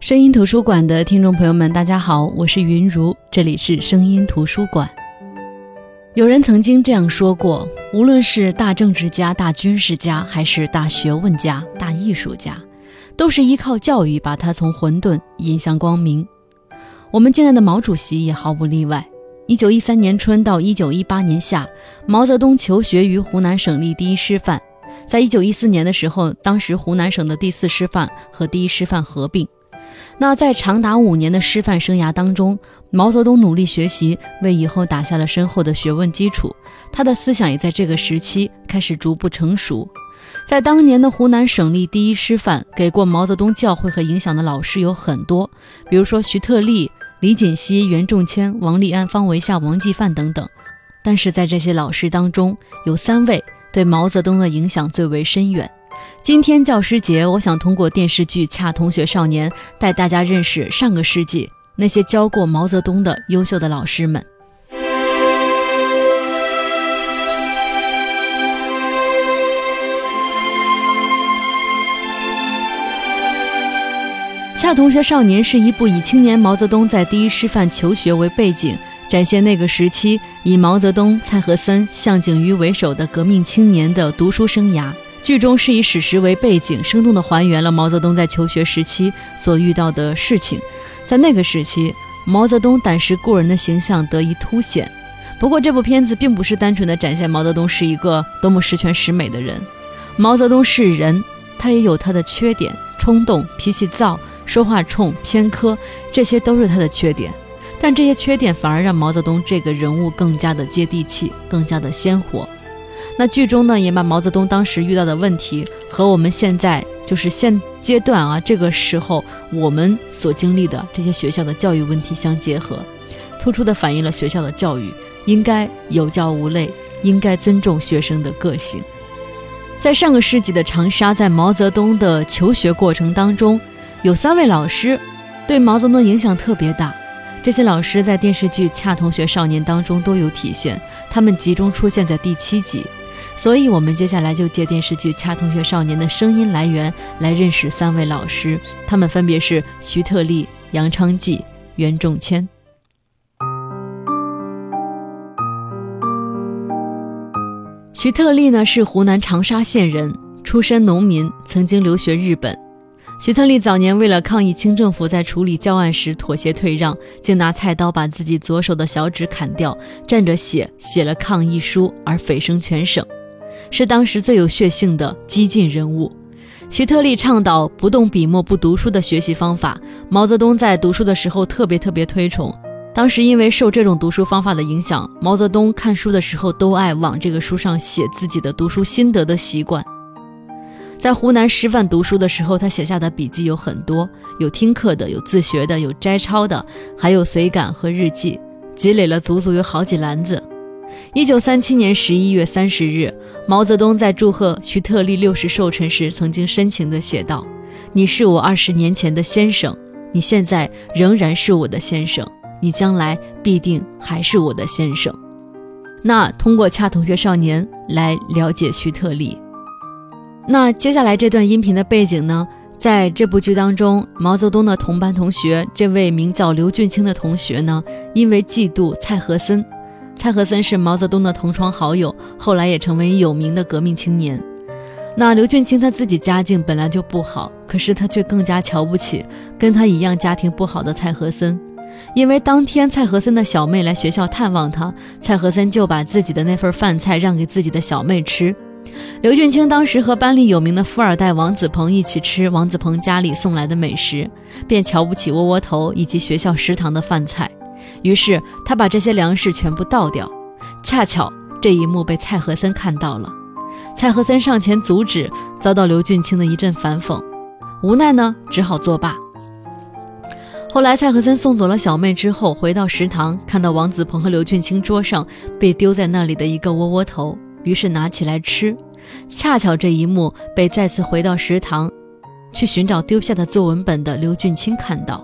声音图书馆的听众朋友们，大家好，我是云如，这里是声音图书馆。有人曾经这样说过：无论是大政治家、大军事家，还是大学问家、大艺术家，都是依靠教育把他从混沌引向光明。我们敬爱的毛主席也毫不例外。一九一三年春到一九一八年夏，毛泽东求学于湖南省立第一师范。在一九一四年的时候，当时湖南省的第四师范和第一师范合并。那在长达五年的师范生涯当中，毛泽东努力学习，为以后打下了深厚的学问基础。他的思想也在这个时期开始逐步成熟。在当年的湖南省立第一师范，给过毛泽东教诲和影响的老师有很多，比如说徐特立、李锦熙、袁仲谦、王立安、方维夏、王继范等等。但是在这些老师当中，有三位对毛泽东的影响最为深远。今天教师节，我想通过电视剧《恰同学少年》带大家认识上个世纪那些教过毛泽东的优秀的老师们。《同学少年》是一部以青年毛泽东在第一师范求学为背景，展现那个时期以毛泽东、蔡和森、向警瑜为首的革命青年的读书生涯。剧中是以史实为背景，生动地还原了毛泽东在求学时期所遇到的事情。在那个时期，毛泽东胆识过人的形象得以凸显。不过，这部片子并不是单纯的展现毛泽东是一个多么十全十美的人。毛泽东是人，他也有他的缺点：冲动、脾气躁、说话冲、偏科，这些都是他的缺点。但这些缺点反而让毛泽东这个人物更加的接地气，更加的鲜活。那剧中呢，也把毛泽东当时遇到的问题和我们现在就是现阶段啊这个时候我们所经历的这些学校的教育问题相结合，突出的反映了学校的教育应该有教无类，应该尊重学生的个性。在上个世纪的长沙，在毛泽东的求学过程当中，有三位老师对毛泽东影响特别大。这些老师在电视剧《恰同学少年》当中都有体现，他们集中出现在第七集。所以，我们接下来就借电视剧《恰同学少年》的声音来源来认识三位老师，他们分别是徐特立、杨昌济、袁仲谦。徐特立呢是湖南长沙县人，出身农民，曾经留学日本。徐特立早年为了抗议清政府在处理教案时妥协退让，竟拿菜刀把自己左手的小指砍掉，蘸着血写了抗议书，而蜚声全省。是当时最有血性的激进人物，徐特立倡导不动笔墨不读书的学习方法。毛泽东在读书的时候特别特别推崇。当时因为受这种读书方法的影响，毛泽东看书的时候都爱往这个书上写自己的读书心得的习惯。在湖南师范读书的时候，他写下的笔记有很多，有听课的，有自学的，有摘抄的，还有随感和日记，积累了足足有好几篮子。一九三七年十一月三十日，毛泽东在祝贺徐特立六十寿辰时，曾经深情地写道：“你是我二十年前的先生，你现在仍然是我的先生，你将来必定还是我的先生。”那通过《恰同学少年》来了解徐特立。那接下来这段音频的背景呢？在这部剧当中，毛泽东的同班同学，这位名叫刘俊卿的同学呢，因为嫉妒蔡和森。蔡和森是毛泽东的同窗好友，后来也成为有名的革命青年。那刘俊卿他自己家境本来就不好，可是他却更加瞧不起跟他一样家庭不好的蔡和森。因为当天蔡和森的小妹来学校探望他，蔡和森就把自己的那份饭菜让给自己的小妹吃。刘俊卿当时和班里有名的富二代王子鹏一起吃王子鹏家里送来的美食，便瞧不起窝窝头以及学校食堂的饭菜。于是他把这些粮食全部倒掉，恰巧这一幕被蔡和森看到了。蔡和森上前阻止，遭到刘俊卿的一阵反讽，无奈呢，只好作罢。后来蔡和森送走了小妹之后，回到食堂，看到王子鹏和刘俊卿桌上被丢在那里的一个窝窝头，于是拿起来吃。恰巧这一幕被再次回到食堂去寻找丢下的作文本的刘俊卿看到。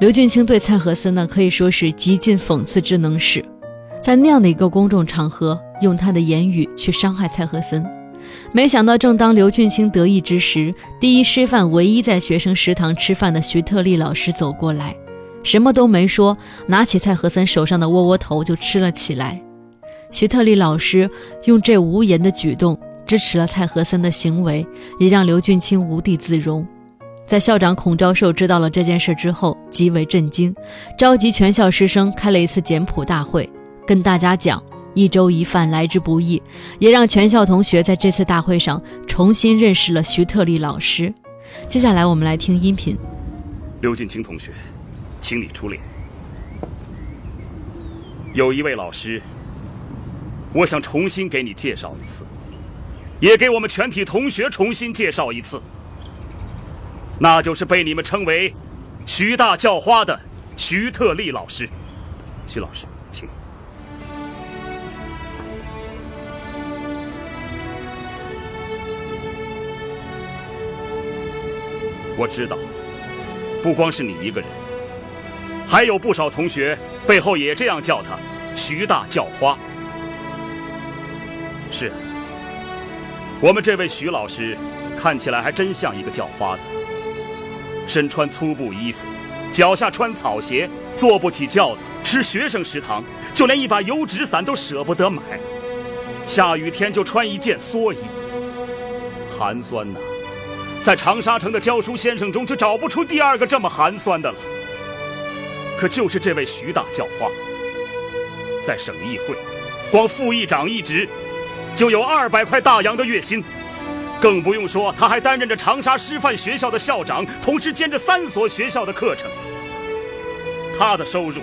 刘俊卿对蔡和森呢可以说是极尽讽刺之能事，在那样的一个公众场合，用他的言语去伤害蔡和森。没想到，正当刘俊卿得意之时，第一师范唯一在学生食堂吃饭的徐特立老师走过来，什么都没说，拿起蔡和森手上的窝窝头就吃了起来。徐特立老师用这无言的举动支持了蔡和森的行为，也让刘俊卿无地自容。在校长孔昭寿知道了这件事之后，极为震惊，召集全校师生开了一次简谱大会，跟大家讲一粥一饭来之不易，也让全校同学在这次大会上重新认识了徐特立老师。接下来我们来听音频。刘俊清同学，请你出列。有一位老师，我想重新给你介绍一次，也给我们全体同学重新介绍一次。那就是被你们称为“徐大叫花”的徐特立老师。徐老师，我知道，不光是你一个人，还有不少同学背后也这样叫他“徐大叫花”。是啊，我们这位徐老师看起来还真像一个叫花子。身穿粗布衣服，脚下穿草鞋，坐不起轿子，吃学生食堂，就连一把油纸伞都舍不得买。下雨天就穿一件蓑衣，寒酸呐！在长沙城的教书先生中，就找不出第二个这么寒酸的了。可就是这位徐大教花，在省议会，光副议长一职，就有二百块大洋的月薪。更不用说，他还担任着长沙师范学校的校长，同时兼着三所学校的课程。他的收入，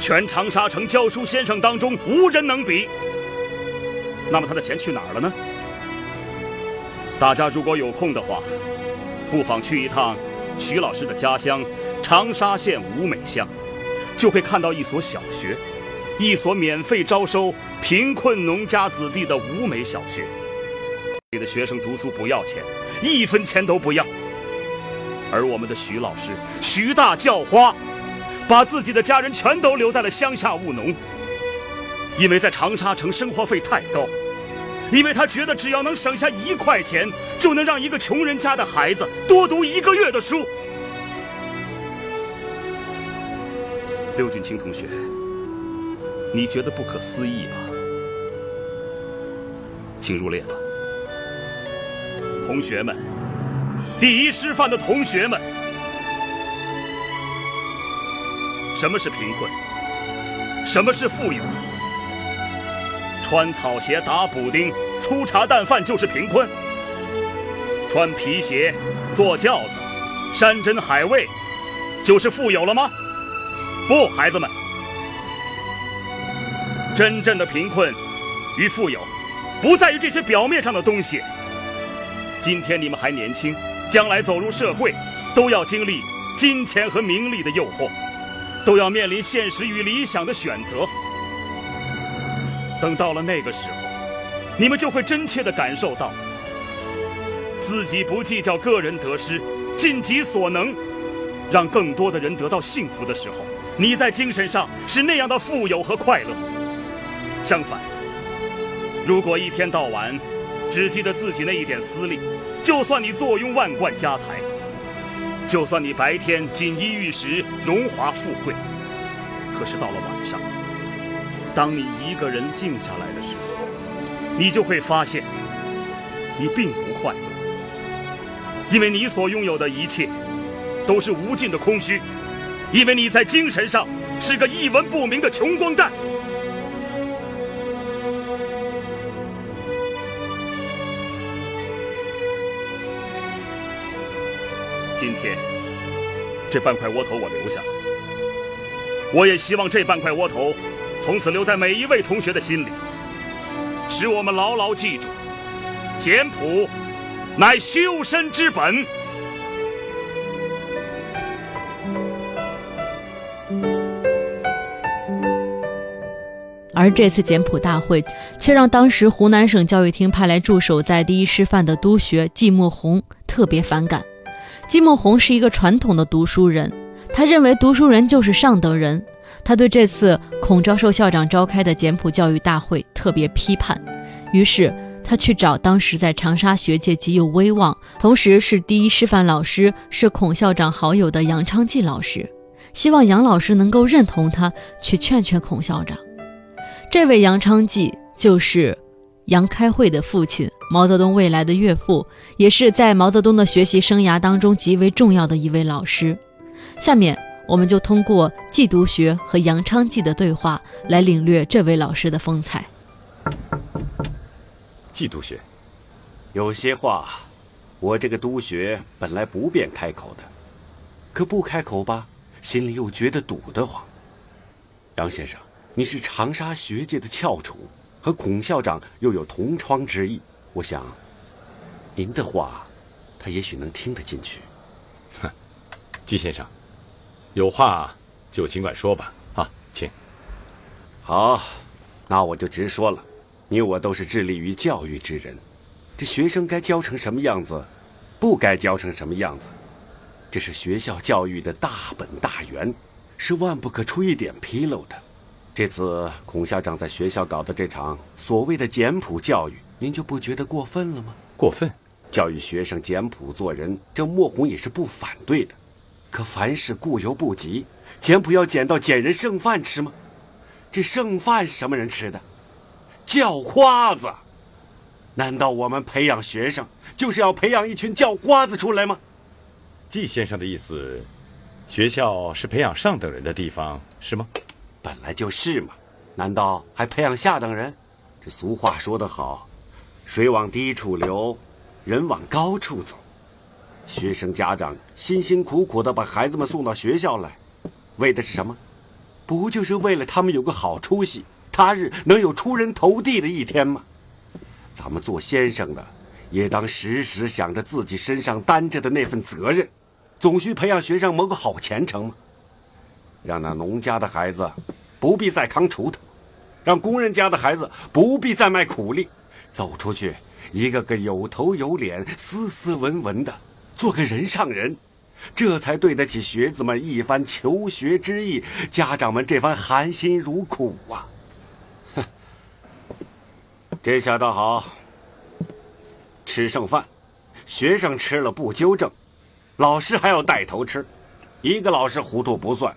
全长沙城教书先生当中无人能比。那么他的钱去哪儿了呢？大家如果有空的话，不妨去一趟徐老师的家乡长沙县五美乡，就会看到一所小学，一所免费招收贫困农家子弟的五美小学。里的学生读书不要钱，一分钱都不要。而我们的徐老师，徐大叫花，把自己的家人全都留在了乡下务农，因为在长沙城生活费太高，因为他觉得只要能省下一块钱，就能让一个穷人家的孩子多读一个月的书。刘俊清同学，你觉得不可思议吧？请入列吧。同学们，第一师范的同学们，什么是贫困？什么是富有？穿草鞋打补丁、粗茶淡饭就是贫困？穿皮鞋、坐轿子、山珍海味就是富有了吗？不，孩子们，真正的贫困与富有，不在于这些表面上的东西。今天你们还年轻，将来走入社会，都要经历金钱和名利的诱惑，都要面临现实与理想的选择。等到了那个时候，你们就会真切地感受到，自己不计较个人得失，尽己所能，让更多的人得到幸福的时候，你在精神上是那样的富有和快乐。相反，如果一天到晚，只记得自己那一点私利，就算你坐拥万贯家财，就算你白天锦衣玉食、荣华富贵，可是到了晚上，当你一个人静下来的时候，你就会发现，你并不快乐，因为你所拥有的一切，都是无尽的空虚，因为你在精神上是个一文不名的穷光蛋。今天，这半块窝头我留下了。我也希望这半块窝头，从此留在每一位同学的心里，使我们牢牢记住：简朴乃修身之本。而这次简朴大会，却让当时湖南省教育厅派来驻守在第一师范的督学季莫红特别反感。季莫红是一个传统的读书人，他认为读书人就是上等人。他对这次孔昭寿校长召开的简朴教育大会特别批判，于是他去找当时在长沙学界极有威望，同时是第一师范老师，是孔校长好友的杨昌济老师，希望杨老师能够认同他，去劝劝孔校长。这位杨昌济就是杨开慧的父亲，毛泽东未来的岳父，也是在毛泽东的学习生涯当中极为重要的一位老师。下面。我们就通过季读学和杨昌济的对话来领略这位老师的风采。季读学，有些话，我这个督学本来不便开口的，可不开口吧，心里又觉得堵得慌。杨先生，你是长沙学界的翘楚，和孔校长又有同窗之谊，我想，您的话，他也许能听得进去。哼，季先生。有话就尽管说吧，啊，请。好，那我就直说了。你我都是致力于教育之人，这学生该教成什么样子，不该教成什么样子，这是学校教育的大本大源，是万不可出一点纰漏的。这次孔校长在学校搞的这场所谓的简朴教育，您就不觉得过分了吗？过分，教育学生简朴做人，这莫红也是不反对的。可凡事过犹不及，简朴要捡到捡人剩饭吃吗？这剩饭是什么人吃的？叫花子。难道我们培养学生就是要培养一群叫花子出来吗？季先生的意思，学校是培养上等人的地方，是吗？本来就是嘛，难道还培养下等人？这俗话说得好，水往低处流，人往高处走。学生家长辛辛苦苦的把孩子们送到学校来，为的是什么？不就是为了他们有个好出息，他日能有出人头地的一天吗？咱们做先生的，也当时时想着自己身上担着的那份责任，总需培养学生谋个好前程嘛。让那农家的孩子不必再扛锄头，让工人家的孩子不必再卖苦力，走出去，一个个有头有脸、斯斯文文的。做个人上人，这才对得起学子们一番求学之意，家长们这番含辛茹苦啊！哼，这下倒好，吃剩饭，学生吃了不纠正，老师还要带头吃，一个老师糊涂不算，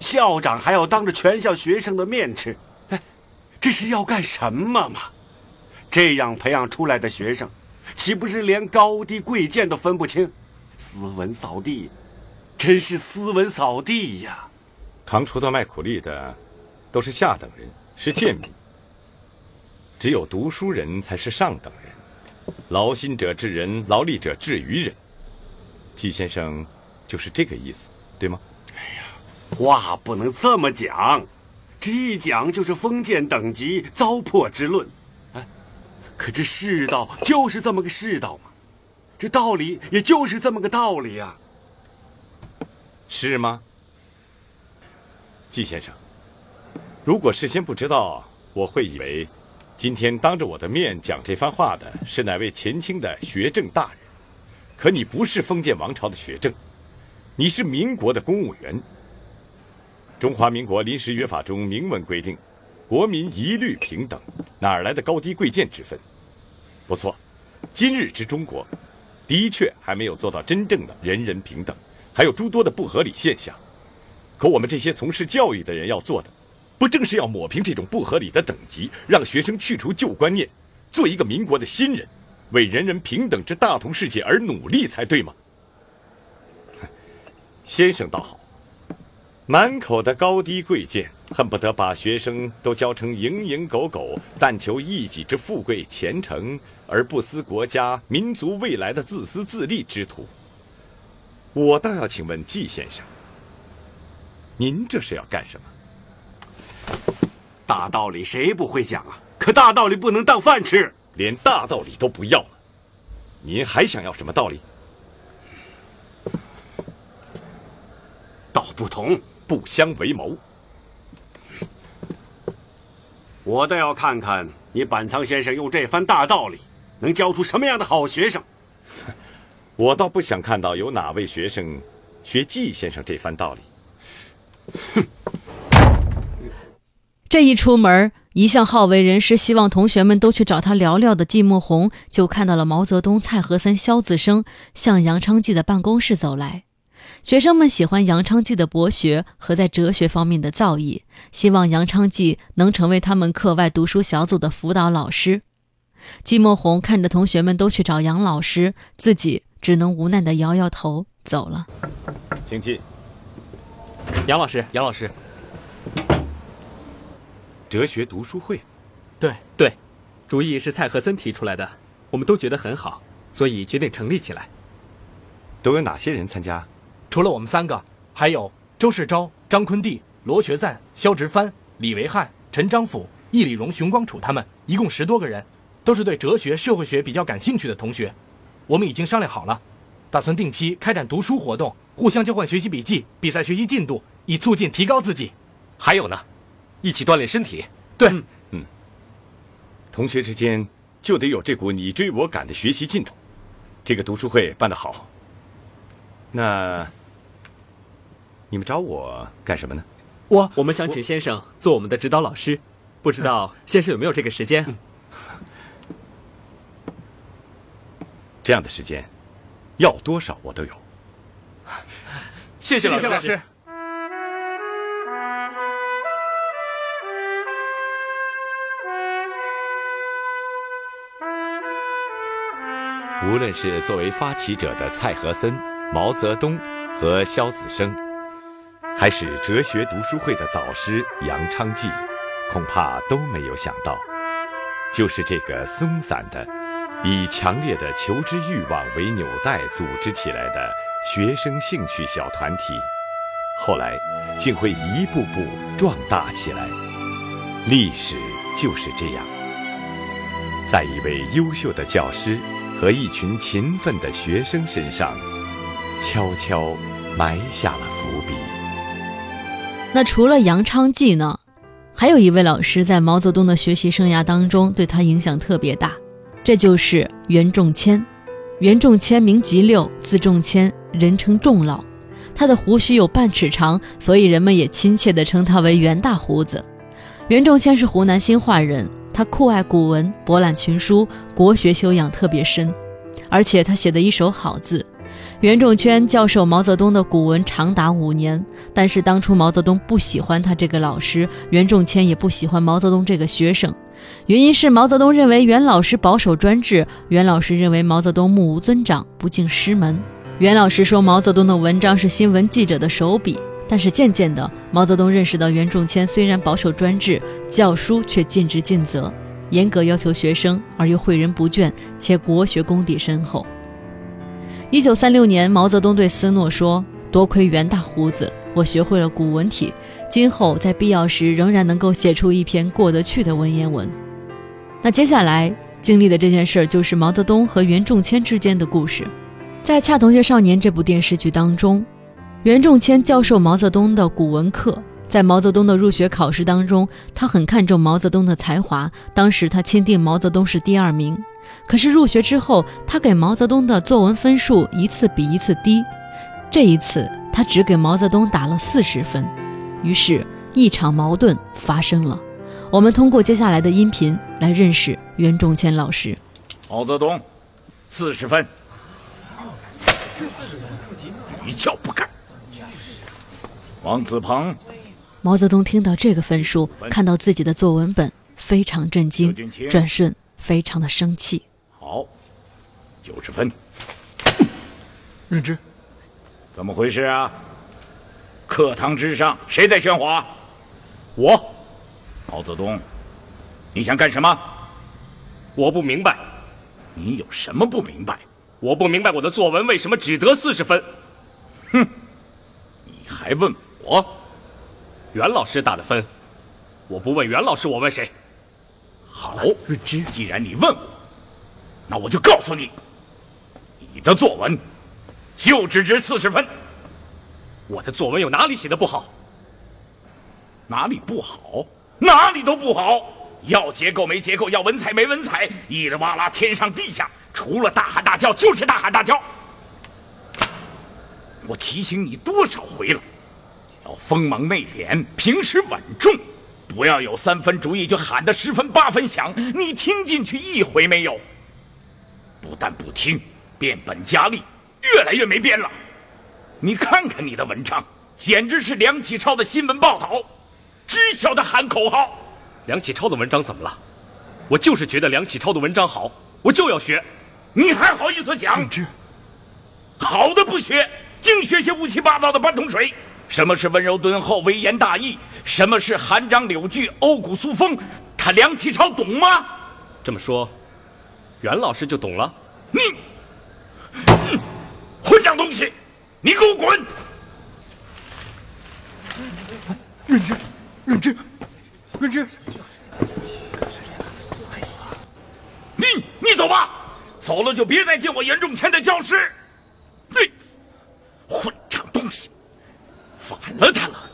校长还要当着全校学生的面吃，哎，这是要干什么嘛？这样培养出来的学生。岂不是连高低贵贱都分不清？斯文扫地，真是斯文扫地呀！扛锄头卖苦力的，都是下等人，是贱民。只有读书人才是上等人。劳心者治人，劳力者治于人。季先生，就是这个意思，对吗？哎呀，话不能这么讲，这一讲就是封建等级糟粕之论。哎可这世道就是这么个世道嘛，这道理也就是这么个道理呀，是吗？季先生，如果事先不知道，我会以为今天当着我的面讲这番话的是哪位前清的学政大人。可你不是封建王朝的学政，你是民国的公务员。中华民国临时约法中明文规定。国民一律平等，哪来的高低贵贱之分？不错，今日之中国，的确还没有做到真正的人人平等，还有诸多的不合理现象。可我们这些从事教育的人要做的，不正是要抹平这种不合理的等级，让学生去除旧观念，做一个民国的新人，为人人平等之大同世界而努力才对吗？先生倒好。满口的高低贵贱，恨不得把学生都教成蝇营狗苟、但求一己之富贵前程，而不思国家民族未来的自私自利之徒。我倒要请问季先生，您这是要干什么？大道理谁不会讲啊？可大道理不能当饭吃，连大道理都不要了，您还想要什么道理？道不同。不相为谋。我倒要看看你板仓先生用这番大道理，能教出什么样的好学生。我倒不想看到有哪位学生学季先生这番道理。哼！这一出门，一向好为人师、希望同学们都去找他聊聊的季慕红，就看到了毛泽东、蔡和森、萧子升向杨昌济的办公室走来。学生们喜欢杨昌济的博学和在哲学方面的造诣，希望杨昌济能成为他们课外读书小组的辅导老师。季莫红看着同学们都去找杨老师，自己只能无奈的摇摇头走了。请进。杨老师，杨老师，哲学读书会，对对，主意是蔡和森提出来的，我们都觉得很好，所以决定成立起来。都有哪些人参加？除了我们三个，还有周世钊、张坤地、罗学赞、肖直藩、李维汉、陈章甫、易礼荣、熊光楚，他们一共十多个人，都是对哲学、社会学比较感兴趣的同学。我们已经商量好了，打算定期开展读书活动。互相交换学习笔记，比赛学习进度，以促进提高自己。还有呢，一起锻炼身体。对，嗯，同学之间就得有这股你追我赶的学习劲头。这个读书会办得好。那你们找我干什么呢？我我们想请先生做我们的指导老师，不知道先生有没有这个时间？这样的时间，要多少我都有。谢谢老师。无论是作为发起者的蔡和森、毛泽东和萧子升，还是哲学读书会的导师杨昌济，恐怕都没有想到，就是这个松散的、以强烈的求知欲望为纽带组织起来的。学生兴趣小团体，后来竟会一步步壮大起来。历史就是这样，在一位优秀的教师和一群勤奋的学生身上，悄悄埋下了伏笔。那除了杨昌济呢？还有一位老师在毛泽东的学习生涯当中对他影响特别大，这就是袁仲谦。袁仲谦名吉六，字仲谦。人称仲老，他的胡须有半尺长，所以人们也亲切地称他为袁大胡子。袁仲谦是湖南新化人，他酷爱古文，博览群书，国学修养特别深，而且他写的一手好字。袁仲谦教授毛泽东的古文长达五年，但是当初毛泽东不喜欢他这个老师，袁仲谦也不喜欢毛泽东这个学生，原因是毛泽东认为袁老师保守专制，袁老师认为毛泽东目无尊长，不敬师门。袁老师说毛泽东的文章是新闻记者的手笔，但是渐渐的，毛泽东认识到袁仲谦虽然保守专制，教书却尽职尽责，严格要求学生，而又诲人不倦，且国学功底深厚。一九三六年，毛泽东对斯诺说：“多亏袁大胡子，我学会了古文体，今后在必要时仍然能够写出一篇过得去的文言文。”那接下来经历的这件事儿，就是毛泽东和袁仲谦之间的故事。在《恰同学少年》这部电视剧当中，袁仲谦教授毛泽东的古文课。在毛泽东的入学考试当中，他很看重毛泽东的才华。当时他钦定毛泽东是第二名。可是入学之后，他给毛泽东的作文分数一次比一次低。这一次，他只给毛泽东打了四十分。于是，一场矛盾发生了。我们通过接下来的音频来认识袁仲谦老师。毛泽东，四十分。一窍不改。王子鹏，毛泽东听到这个分数，看到自己的作文本，非常震惊，转瞬非常的生气。好，九十分。认知。怎么回事啊？课堂之上谁在喧哗？我。毛泽东，你想干什么？我不明白。你有什么不明白？我不明白我的作文为什么只得四十分。哼，你还问我？袁老师打的分，我不问袁老师，我问谁？好，润之，既然你问我，那我就告诉你，你的作文就只值四十分。我的作文有哪里写的不好？哪里不好？哪里都不好。要结构没结构，要文采没文采，一里哇啦，天上地下。除了大喊大叫，就是大喊大叫。我提醒你多少回了，要锋芒内敛，平时稳重，不要有三分主意就喊得十分八分响。你听进去一回没有？不但不听，变本加厉，越来越没边了。你看看你的文章，简直是梁启超的新闻报道，只晓得喊口号。梁启超的文章怎么了？我就是觉得梁启超的文章好，我就要学。你还好意思讲？好的不学，净学些乌七八糟的半桶水。什么是温柔敦厚、微言大义？什么是韩章柳句、欧骨苏风？他梁启超懂吗？这么说，袁老师就懂了。你，混账东西，你给我滚！润之，润之，润之，你你走吧，走了就别再进我严仲谦的教室。你，混账东西，反了他了！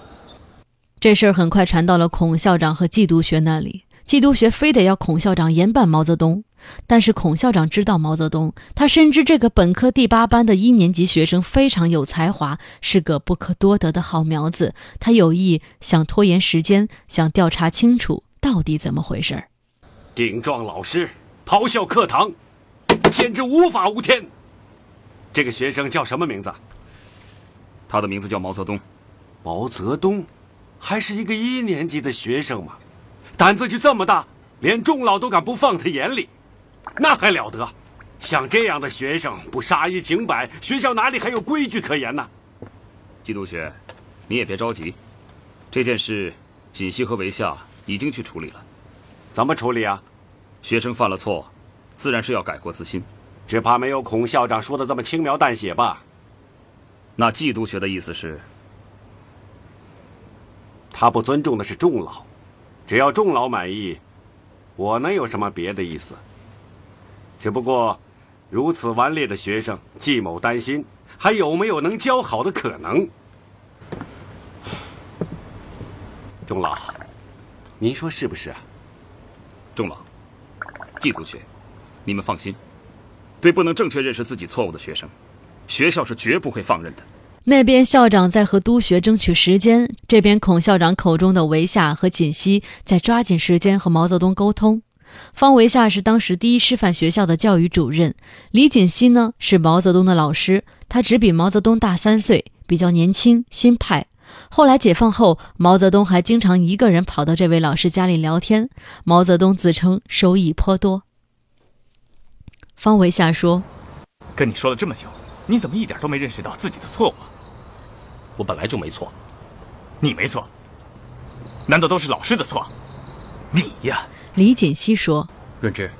这事儿很快传到了孔校长和季督学那里，季督学非得要孔校长严办毛泽东。但是孔校长知道毛泽东，他深知这个本科第八班的一年级学生非常有才华，是个不可多得的好苗子。他有意想拖延时间，想调查清楚到底怎么回事儿。顶撞老师，咆哮课堂，简直无法无天。这个学生叫什么名字？他的名字叫毛泽东。毛泽东，还是一个一年级的学生嘛，胆子就这么大，连众老都敢不放在眼里。那还了得！像这样的学生不杀一儆百，学校哪里还有规矩可言呢？季督学，你也别着急，这件事，锦溪和韦夏已经去处理了。怎么处理啊？学生犯了错，自然是要改过自新。只怕没有孔校长说的这么轻描淡写吧？那季督学的意思是，他不尊重的是众老，只要众老满意，我能有什么别的意思？只不过，如此顽劣的学生，季某担心还有没有能教好的可能。钟老，您说是不是啊？钟老，季同学，你们放心，对不能正确认识自己错误的学生，学校是绝不会放任的。那边校长在和督学争取时间，这边孔校长口中的韦夏和锦溪在抓紧时间和毛泽东沟通。方维夏是当时第一师范学校的教育主任，李锦熙呢是毛泽东的老师，他只比毛泽东大三岁，比较年轻新派。后来解放后，毛泽东还经常一个人跑到这位老师家里聊天。毛泽东自称收益颇多。方维夏说：“跟你说了这么久，你怎么一点都没认识到自己的错误？我本来就没错，你没错，难道都是老师的错？你呀！”李锦熙说：“润之，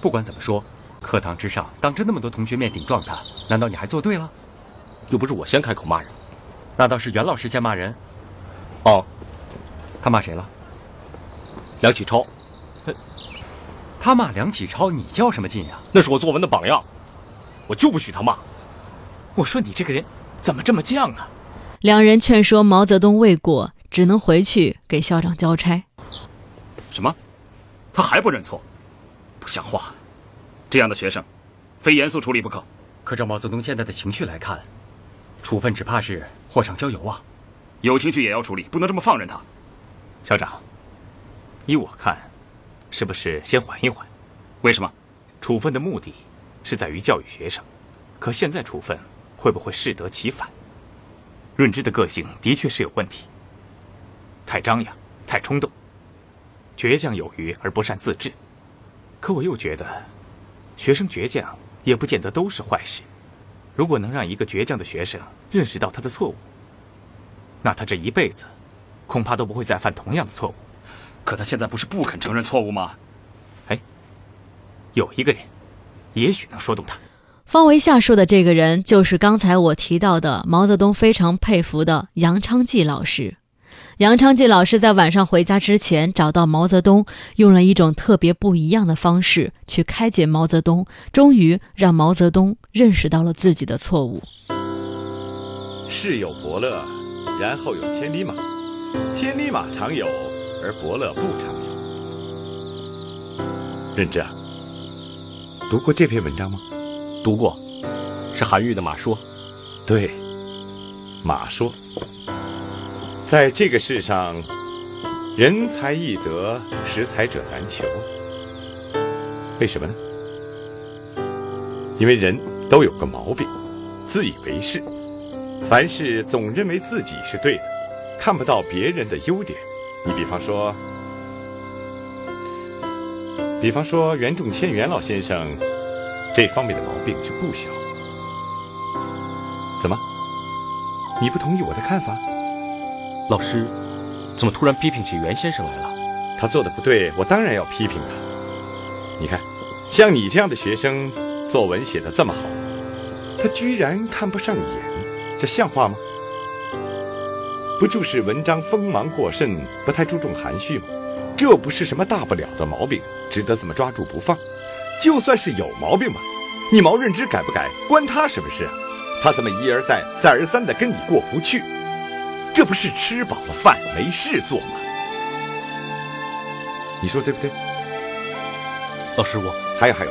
不管怎么说，课堂之上当着那么多同学面顶撞他，难道你还做对了？又不是我先开口骂人，那倒是袁老师先骂人。哦，他骂谁了？梁启超。他骂梁启超，你较什么劲呀？那是我作文的榜样，我就不许他骂。我说你这个人怎么这么犟啊？”两人劝说毛泽东未果，只能回去给校长交差。什么？他还不认错，不像话！这样的学生，非严肃处理不可。可照毛泽东现在的情绪来看，处分只怕是火上浇油啊！有情绪也要处理，不能这么放任他。校长，依我看，是不是先缓一缓？为什么？处分的目的是在于教育学生，可现在处分会不会适得其反？润之的个性的确是有问题，太张扬，太冲动。倔强有余而不善自制，可我又觉得，学生倔强也不见得都是坏事。如果能让一个倔强的学生认识到他的错误，那他这一辈子恐怕都不会再犯同样的错误。可他现在不是不肯承认错误吗？哎，有一个人，也许能说动他。方维夏说的这个人，就是刚才我提到的毛泽东非常佩服的杨昌济老师。杨昌济老师在晚上回家之前找到毛泽东，用了一种特别不一样的方式去开解毛泽东，终于让毛泽东认识到了自己的错误。世有伯乐，然后有千里马，千里马常有，而伯乐不常有。任之啊，读过这篇文章吗？读过，是韩愈的《马说》。对，《马说》。在这个世上，人才易得，识才者难求。为什么呢？因为人都有个毛病，自以为是，凡事总认为自己是对的，看不到别人的优点。你比方说，比方说袁仲谦袁老先生，这方面的毛病就不小。怎么？你不同意我的看法？老师，怎么突然批评起袁先生来了？他做的不对，我当然要批评他。你看，像你这样的学生，作文写的这么好，他居然看不上眼，这像话吗？不就是文章锋芒过甚，不太注重含蓄吗？这不是什么大不了的毛病，值得这么抓住不放。就算是有毛病吧，你毛润之改不改，关他什么事啊？他怎么一而再、再而三的跟你过不去，这不是吃饱了饭没事做吗？你说对不对？老师，我还有还有，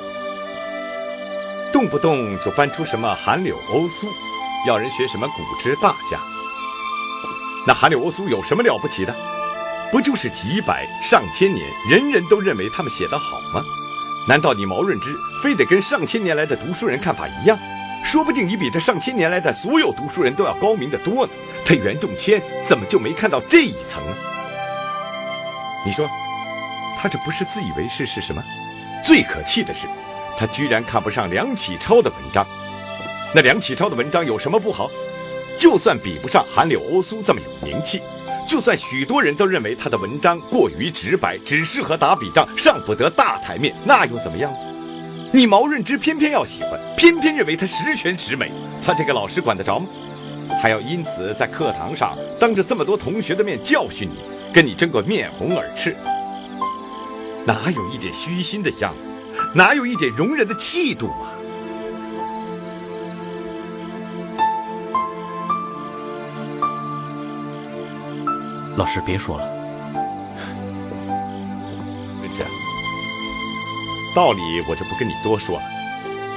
动不动就搬出什么韩柳欧苏，要人学什么古之大家。那韩柳欧苏有什么了不起的？不就是几百上千年，人人都认为他们写得好吗？难道你毛润之非得跟上千年来的读书人看法一样？说不定你比这上千年来的所有读书人都要高明的多呢。他袁仲谦怎么就没看到这一层呢？你说，他这不是自以为是是什么？最可气的是，他居然看不上梁启超的文章。那梁启超的文章有什么不好？就算比不上韩柳欧苏这么有名气，就算许多人都认为他的文章过于直白，只适合打笔仗，上不得大台面，那又怎么样？你毛润之偏偏要喜欢，偏偏认为他十全十美，他这个老师管得着吗？还要因此在课堂上当着这么多同学的面教训你，跟你争个面红耳赤，哪有一点虚心的样子？哪有一点容人的气度啊？老师别说了，润之，道理我就不跟你多说了，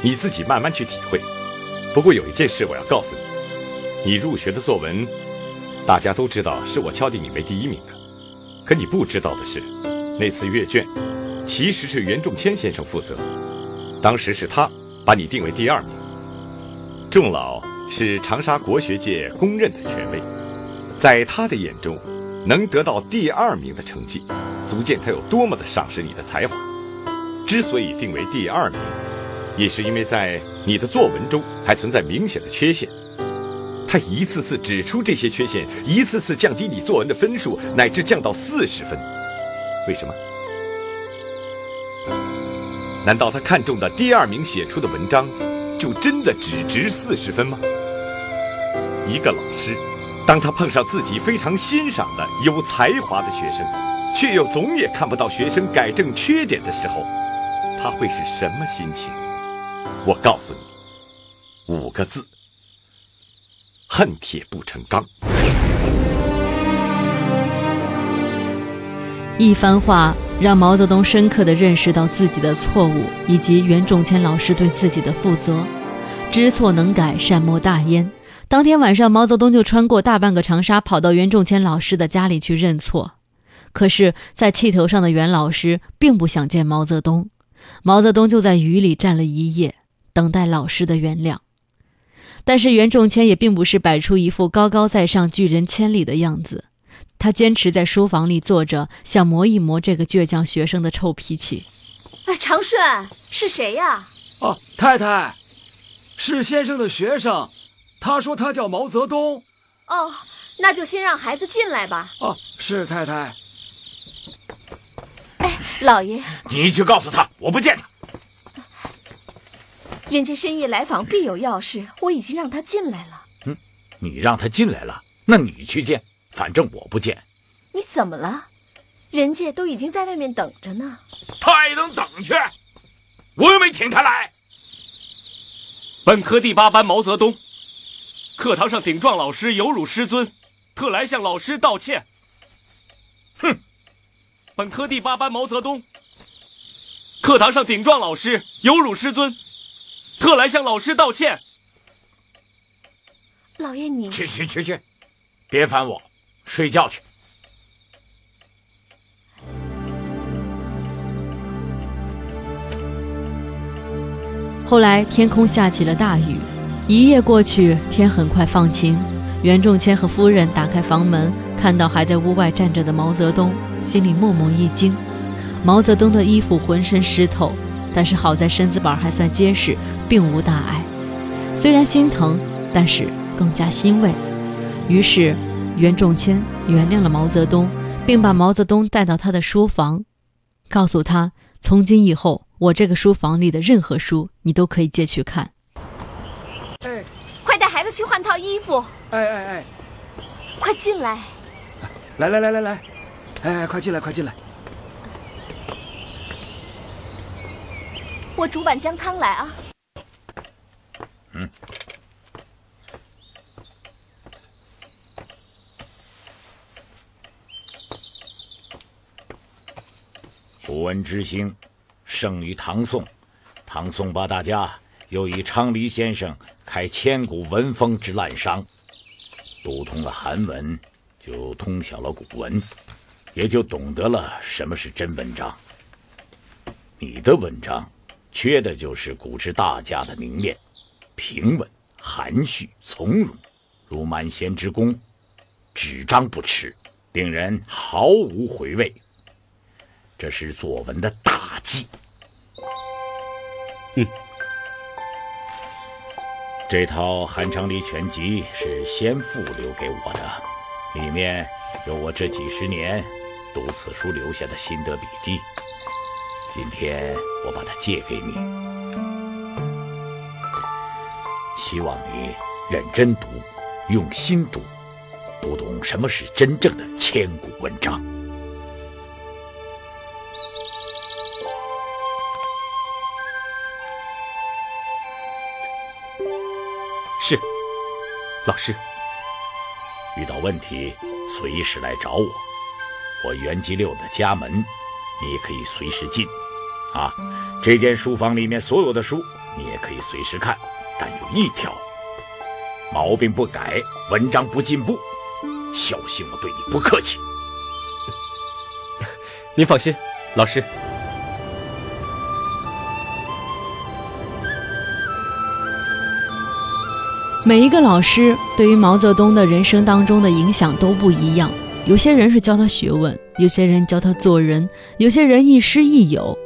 你自己慢慢去体会。不过有一件事我要告诉你，你入学的作文，大家都知道是我敲定你为第一名的。可你不知道的是，那次阅卷，其实是袁仲谦先生负责，当时是他把你定为第二名。仲老是长沙国学界公认的权威，在他的眼中。能得到第二名的成绩，足见他有多么的赏识你的才华。之所以定为第二名，也是因为在你的作文中还存在明显的缺陷。他一次次指出这些缺陷，一次次降低你作文的分数，乃至降到四十分。为什么？难道他看中的第二名写出的文章，就真的只值四十分吗？一个老师。当他碰上自己非常欣赏的有才华的学生，却又总也看不到学生改正缺点的时候，他会是什么心情？我告诉你，五个字：恨铁不成钢。一番话让毛泽东深刻地认识到自己的错误，以及袁仲谦老师对自己的负责。知错能改，善莫大焉。当天晚上，毛泽东就穿过大半个长沙，跑到袁仲谦老师的家里去认错。可是，在气头上的袁老师并不想见毛泽东，毛泽东就在雨里站了一夜，等待老师的原谅。但是，袁仲谦也并不是摆出一副高高在上、拒人千里的样子，他坚持在书房里坐着，想磨一磨这个倔强学生的臭脾气。哎，长顺是谁呀？哦，太太，是先生的学生。他说他叫毛泽东。哦，那就先让孩子进来吧。哦，是太太。哎，老爷，你去告诉他，我不见他。人家深夜来访必有要事，我已经让他进来了。嗯，你让他进来了，那你去见，反正我不见。你怎么了？人家都已经在外面等着呢。他还能等去？我又没请他来。本科第八班毛泽东。课堂上顶撞老师，有辱师尊，特来向老师道歉。哼！本科第八班毛泽东。课堂上顶撞老师，有辱师尊，特来向老师道歉。老爷，你去去去去，别烦我，睡觉去。后来天空下起了大雨，一夜过去，天很快放晴。袁仲谦和夫人打开房门，看到还在屋外站着的毛泽东，心里默默一惊。毛泽东的衣服浑身湿透，但是好在身子板还算结实，并无大碍。虽然心疼，但是更加欣慰。于是，袁仲谦原谅了毛泽东，并把毛泽东带到他的书房，告诉他：从今以后，我这个书房里的任何书，你都可以借去看。哎，快带孩子去换套衣服。哎哎哎，快进来！来来来来来，哎，快进来快进来！我煮碗姜汤来啊。嗯。古文之兴，盛于唐宋。唐宋八大家又以昌黎先生开千古文风之滥觞。读通了韩文，就通晓了古文，也就懂得了什么是真文章。你的文章，缺的就是古之大家的凝练、平稳、含蓄、从容，如满弦之弓，纸张不吃，令人毫无回味。这是作文的大忌。嗯，这套《韩昌黎全集》是先父留给我的，里面有我这几十年读此书留下的心得笔记。今天我把它借给你，希望你认真读，用心读，读懂什么是真正的千古文章。老师。遇到问题随时来找我，我袁吉六的家门，你也可以随时进。啊，这间书房里面所有的书你也可以随时看，但有一条：毛病不改，文章不进步，小心我对你不客气。您放心，老师。每一个老师对于毛泽东的人生当中的影响都不一样，有些人是教他学问，有些人教他做人，有些人亦师亦友，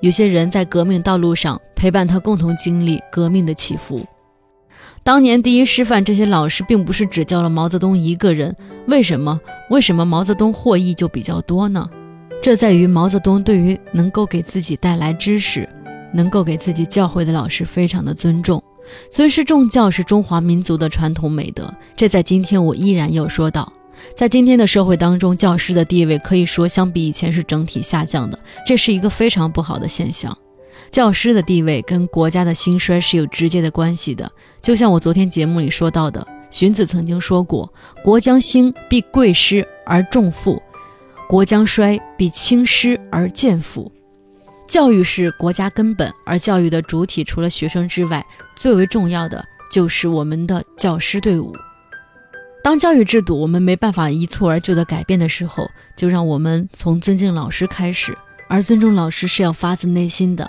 有些人在革命道路上陪伴他共同经历革命的起伏。当年第一师范这些老师并不是只教了毛泽东一个人，为什么？为什么毛泽东获益就比较多呢？这在于毛泽东对于能够给自己带来知识、能够给自己教诲的老师非常的尊重。尊师重教是中华民族的传统美德，这在今天我依然要说到。在今天的社会当中，教师的地位可以说相比以前是整体下降的，这是一个非常不好的现象。教师的地位跟国家的兴衰是有直接的关系的。就像我昨天节目里说到的，荀子曾经说过：“国将兴，必贵师而重父；国将衰，必轻师而贱父。”教育是国家根本，而教育的主体除了学生之外，最为重要的就是我们的教师队伍。当教育制度我们没办法一蹴而就的改变的时候，就让我们从尊敬老师开始。而尊重老师是要发自内心的，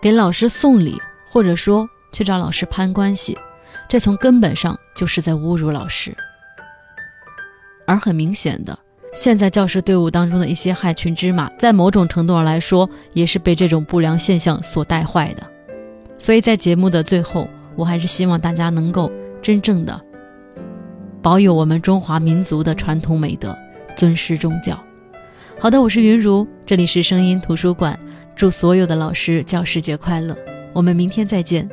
给老师送礼，或者说去找老师攀关系，这从根本上就是在侮辱老师。而很明显的。现在教师队伍当中的一些害群之马，在某种程度上来说，也是被这种不良现象所带坏的。所以在节目的最后，我还是希望大家能够真正的保有我们中华民族的传统美德，尊师重教。好的，我是云如，这里是声音图书馆，祝所有的老师教师节快乐，我们明天再见。